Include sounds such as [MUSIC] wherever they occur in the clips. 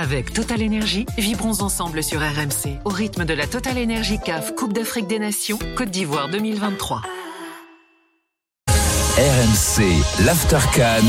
Avec Total Énergie, vibrons ensemble sur RMC au rythme de la Total Énergie CAF Coupe d'Afrique des Nations Côte d'Ivoire 2023. RMC, l'Aftercan.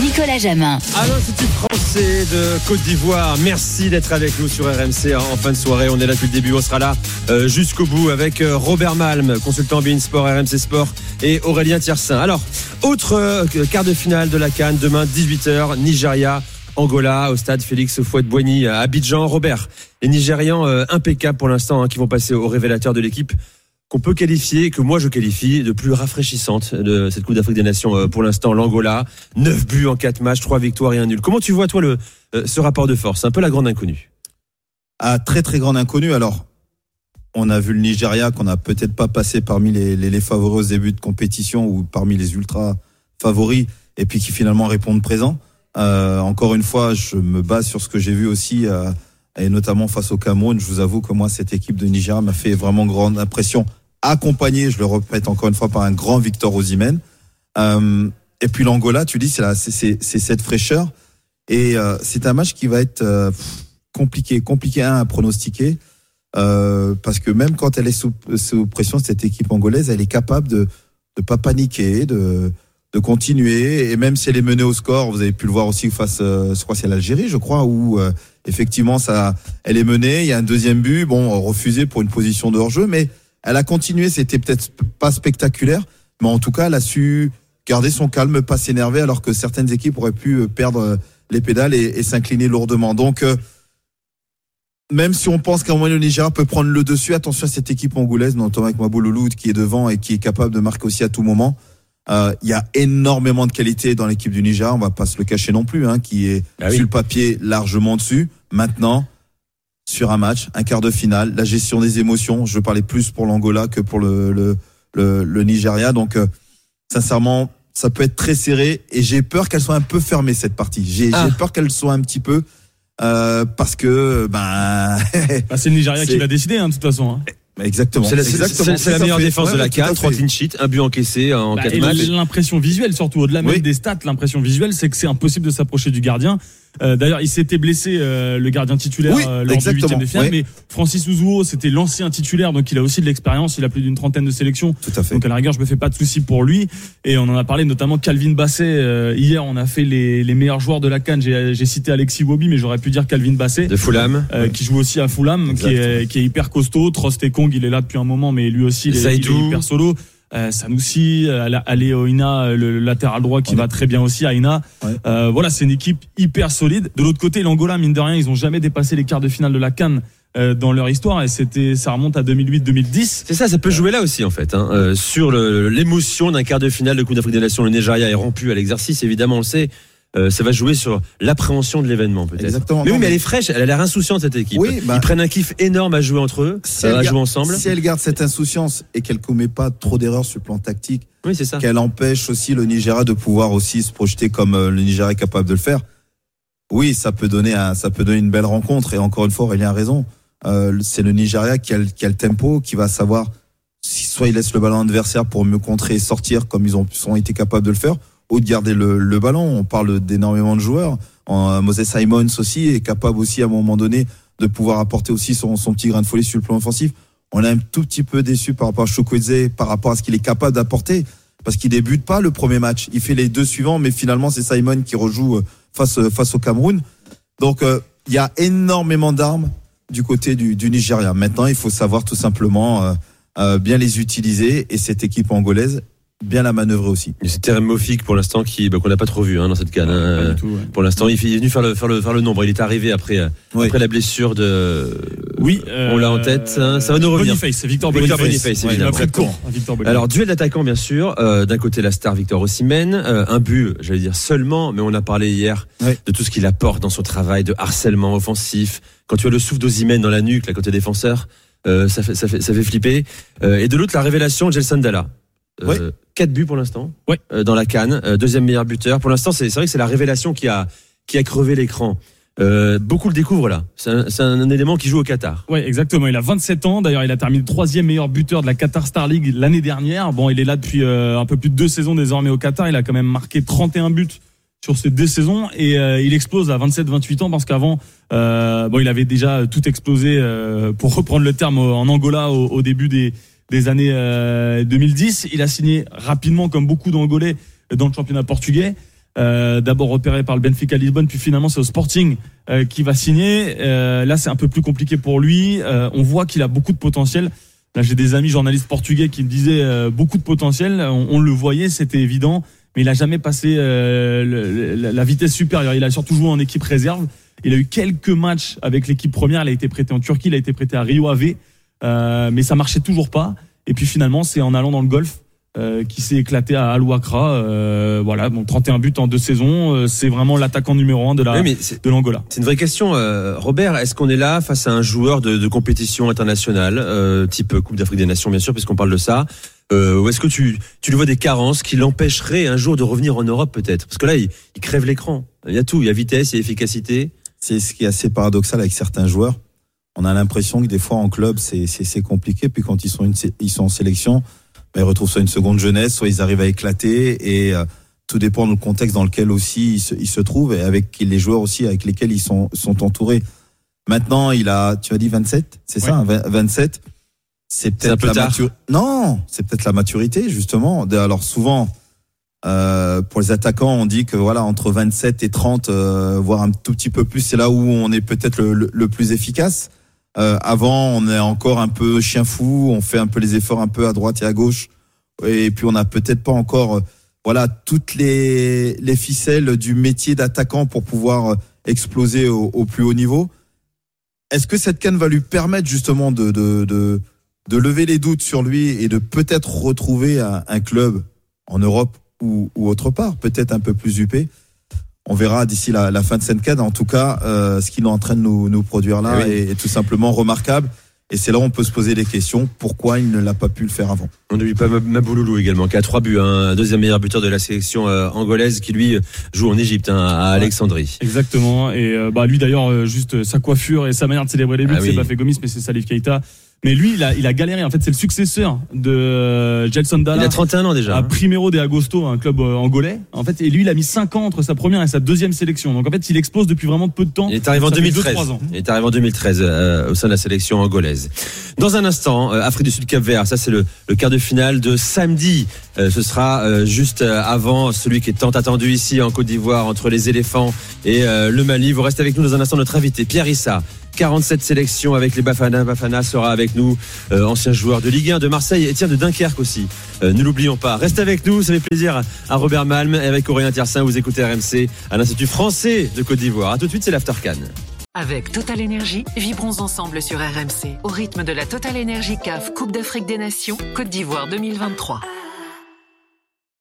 Nicolas Jamin. À l'Institut français de Côte d'Ivoire, merci d'être avec nous sur RMC en fin de soirée. On est là depuis le début, on sera là euh, jusqu'au bout avec euh, Robert Malm, consultant Bein Sport, RMC Sport et Aurélien Tiersin. Alors, autre euh, quart de finale de la Cannes, demain 18h, Nigeria. Angola, au stade Félix Fouette-Boigny à Abidjan. Robert, les Nigérians impeccables pour l'instant hein, qui vont passer au révélateur de l'équipe qu'on peut qualifier, que moi je qualifie de plus rafraîchissante de cette Coupe d'Afrique des Nations euh, pour l'instant, l'Angola. 9 buts en 4 matchs, 3 victoires et un nul. Comment tu vois toi le, euh, ce rapport de force? Un peu la grande inconnue. Ah, très très grande inconnue. Alors, on a vu le Nigeria qu'on n'a peut-être pas passé parmi les, les, favoris au début de compétition ou parmi les ultra favoris et puis qui finalement répondent présent. Euh, encore une fois, je me base sur ce que j'ai vu aussi et notamment face au Cameroun. Je vous avoue que moi, cette équipe de Nigeria m'a fait vraiment grande impression accompagné, je le répète encore une fois, par un grand Victor Osimhen. Euh, et puis l'Angola, tu dis, c'est cette fraîcheur. Et euh, c'est un match qui va être euh, compliqué, compliqué à pronostiquer. Euh, parce que même quand elle est sous, sous, pression, cette équipe angolaise, elle est capable de ne pas paniquer, de, de continuer. Et même si elle est menée au score, vous avez pu le voir aussi face, je crois c'est l'Algérie, je crois, où effectivement ça, elle est menée. Il y a un deuxième but, bon, refusé pour une position de hors-jeu, mais elle a continué, c'était peut-être pas spectaculaire, mais en tout cas, elle a su garder son calme, pas s'énerver, alors que certaines équipes auraient pu euh, perdre euh, les pédales et, s'incliner lourdement. Donc, euh, même si on pense qu'un moment le Niger peut prendre le dessus, attention à cette équipe angolaise, notamment avec Maboulouloud qui est devant et qui est capable de marquer aussi à tout moment. Il y a énormément de qualité dans l'équipe du Niger, on va pas se le cacher non plus, hein, qui est ah sur le papier largement dessus. Maintenant, sur un match, un quart de finale, la gestion des émotions. Je parlais plus pour l'Angola que pour le, le, le, Nigeria. Donc, euh, sincèrement, ça peut être très serré et j'ai peur qu'elle soit un peu fermée cette partie. J'ai ah. peur qu'elle soit un petit peu euh, parce que ben bah, c'est le Nigeria qui [LAUGHS] va décider hein, de toute façon. Hein. Exactement. C'est la, meilleure défense de la carte, 3 clean sheets, un but encaissé en 4 bah, matchs. L'impression visuelle, surtout au-delà même des stats, l'impression visuelle, c'est que c'est impossible de s'approcher du gardien. Euh, d'ailleurs, il s'était blessé euh, le gardien titulaire euh, lors du huitième de finale, mais Francis Ouzouo, c'était l'ancien titulaire, donc il a aussi de l'expérience. Il a plus d'une trentaine de sélections. Tout à fait. Donc à la rigueur, je me fais pas de soucis pour lui. Et on en a parlé notamment Calvin Basset. hier, on a fait les, les meilleurs joueurs de la Cannes. J'ai cité Alexis Wobi, mais j'aurais pu dire Calvin Basset de Fulham, qui joue aussi à Fulham, qui est, qui est, hyper costaud. Trost et Kong, il est là depuis un moment, mais lui aussi, il est, il est hyper solo. Euh, Sanoussi, euh, Aléoina, le latéral droit qui va très bien aussi, Aina. Euh, voilà, c'est une équipe hyper solide. De l'autre côté, l'Angola, mine de rien, ils ont jamais dépassé les quarts de finale de la Cannes euh, dans leur histoire et c'était ça remonte à 2008-2010. C'est ça, ça peut jouer là aussi en fait. Hein. Euh, sur l'émotion d'un quart de finale de Coupe d'Afrique des Nations, le Nigeria est rompu à l'exercice, évidemment, on le sait. Euh, ça va jouer sur l'appréhension de l'événement peut-être. Exactement. Mais oui, mais elle est fraîche, elle a l'air insouciante cette équipe. Oui, bah, Ils prennent un kiff énorme à jouer entre eux, si à jouer ensemble. Si elle garde cette insouciance et qu'elle commet pas trop d'erreurs sur le plan tactique, oui, c'est ça. Qu'elle empêche aussi le Nigeria de pouvoir aussi se projeter comme euh, le Nigeria est capable de le faire. Oui, ça peut donner un, ça peut donner une belle rencontre et encore une fois, il a raison. Euh, c'est le Nigeria qui a, qui a le tempo, qui va savoir si soit il laisse le ballon adversaire pour mieux contrer et sortir comme ils ont, ont été capables de le faire, ou de garder le, le ballon. On parle d'énormément de joueurs. En, Moses Simons aussi est capable aussi à un moment donné de pouvoir apporter aussi son, son petit grain de folie sur le plan offensif. On est un tout petit peu déçu par rapport à Chukwueze, par rapport à ce qu'il est capable d'apporter, parce qu'il débute pas le premier match. Il fait les deux suivants, mais finalement c'est Simon qui rejoue euh, face euh, face au Cameroun. Donc euh, il y a énormément d'armes du côté du, du, Nigeria. Maintenant, il faut savoir tout simplement euh, bien les utiliser et cette équipe angolaise bien la manœuvrer aussi. C'est Terem Mofik pour l'instant qui bah, qu'on n'a pas trop vu hein, dans cette canne. Hein. Pour l'instant, il est venu faire le faire le faire le nombre. Il est arrivé après après la blessure de. Oui, on l'a en tête. Hein. Ça va nous revenir. Boniface, Victor Boniface, Boniface évidemment. Alors duel d'attaquants bien sûr. Euh, D'un côté la star Victor Osimhen, euh, un but, j'allais dire seulement, mais on a parlé hier de tout ce qu'il apporte dans son travail de harcèlement offensif. Quand tu as le souffle d'Osimhen dans la nuque, la côté défenseur. Euh, ça, fait, ça, fait, ça fait flipper. Euh, et de l'autre, la révélation de Gelson Dalla. Euh, 4 buts pour l'instant ouais. Euh, dans la canne, euh, deuxième meilleur buteur. Pour l'instant, c'est vrai que c'est la révélation qui a qui a crevé l'écran. Euh, beaucoup le découvrent là. C'est un, un, élément qui joue au Qatar. Oui, exactement. Il a 27 ans. D'ailleurs, il a terminé troisième meilleur buteur de la Qatar Star League l'année dernière. Bon, il est là depuis un peu plus de deux saisons désormais au Qatar. Il a quand même marqué 31 buts sur ces deux saisons et il explose à 27-28 ans parce qu'avant, bon, il avait déjà tout explosé pour reprendre le terme en Angola au, début des, des années 2010. Il a signé rapidement, comme beaucoup d'Angolais, dans le championnat portugais. Euh, d'abord repéré par le Benfica Lisbonne, puis finalement c'est au Sporting euh, qui va signer. Euh, là, c'est un peu plus compliqué pour lui. on voit qu'il a beaucoup de potentiel. Là, j'ai des amis journalistes portugais qui me disaient beaucoup de potentiel. On, le voyait, c'était évident, mais il a jamais passé la vitesse supérieure. Il a surtout joué en équipe réserve. Il a eu quelques matchs avec l'équipe première. Il a été prêté en Turquie, il a été prêté à Rio Ave, mais ça marchait toujours pas. Et puis finalement, c'est en allant dans le golf euh, qui s'est éclaté à Al euh, voilà, donc 31 buts en deux saisons. Euh, c'est vraiment l'attaquant numéro un de la de l'Angola. C'est une vraie question, Robert. Est-ce qu'on est là face à un joueur de, de compétition internationale, type Coupe d'Afrique des Nations, bien sûr, puisqu'on parle de ça ou est-ce que tu, tu lui vois des carences qui l'empêcheraient un jour de revenir en Europe peut-être? Parce que là, il, il crève l'écran. Il y a tout, il y a vitesse, il y a efficacité. C'est ce qui est assez paradoxal avec certains joueurs. On a l'impression que des fois en club, c'est compliqué. Puis quand ils sont, une, ils sont en sélection, ils retrouvent soit une seconde jeunesse, soit ils arrivent à éclater et euh, tout dépend du contexte dans lequel aussi ils se, ils se, trouvent et avec les joueurs aussi avec lesquels ils sont, sont entourés. Maintenant, il a, tu as dit 27, c'est ça, 27. C'est peut-être la maturité. Non, c'est peut-être la maturité justement. Alors souvent, euh, pour les attaquants, on dit que voilà entre 27 et 30, euh, voire un tout petit peu plus, c'est là où on est peut-être le, le, plus efficace. Euh, avant, on est encore un peu chien fou, on fait un peu les efforts un peu à droite et à gauche, et puis on n'a peut-être pas encore, euh, voilà, toutes les, les ficelles du métier d'attaquant pour pouvoir euh, exploser au, plus haut niveau. Est-ce que cette canne va lui permettre justement de, de, de, lever les doutes sur lui et de peut-être retrouver un, club en Europe ou, ou autre part, peut-être un peu plus huppé? On verra d'ici la, fin de cette cadre. En tout cas, euh, ce qu'il est en train de nous, nous produire là eh est, tout simplement remarquable. Et c'est là où on peut se poser des questions. Pourquoi il ne l'a pas pu le faire avant? On n'oublie pas Mabouloulou également, qui a trois buts, un hein. deuxième meilleur buteur de la sélection euh, angolaise, qui lui joue en Égypte, hein, à Alexandrie. Exactement. Et euh, bah lui d'ailleurs, juste sa coiffure et sa manière de célébrer les buts, ah c'est pas fait Gomis, mais c'est Salif Keita. Mais lui, il a, il a galéré. En fait, c'est le successeur de euh, Gelson Dalla. Il a 31 ans déjà. À Primero de Agosto, un club euh, angolais. En fait, et lui, il a mis 5 ans entre sa première et sa deuxième sélection. Donc en fait, il explose depuis vraiment peu de temps. Il est arrivé en 2013. Il est arrivé en 2013 euh, au sein de la sélection angolaise. Dans un instant, Afrique du Sud Cap Vert. Ça, c'est le, le, quart de finale de samedi. ce sera juste avant celui qui est tant attendu ici en Côte d'Ivoire entre les éléphants et le Mali. Vous restez avec nous dans un instant. Notre invité Pierre Issa 47 sélections avec les Bafana. Bafana sera avec nous, euh, ancien joueur de Ligue 1 de Marseille et tiens de Dunkerque aussi. Euh, ne l'oublions pas. Reste avec nous, ça fait plaisir à Robert Malm et avec Aurélien Tiersin. Vous écoutez RMC à l'Institut français de Côte d'Ivoire. A tout de suite, c'est l'Aftercan. Avec Total Énergie, vibrons ensemble sur RMC au rythme de la Total Énergie CAF Coupe d'Afrique des Nations Côte d'Ivoire 2023.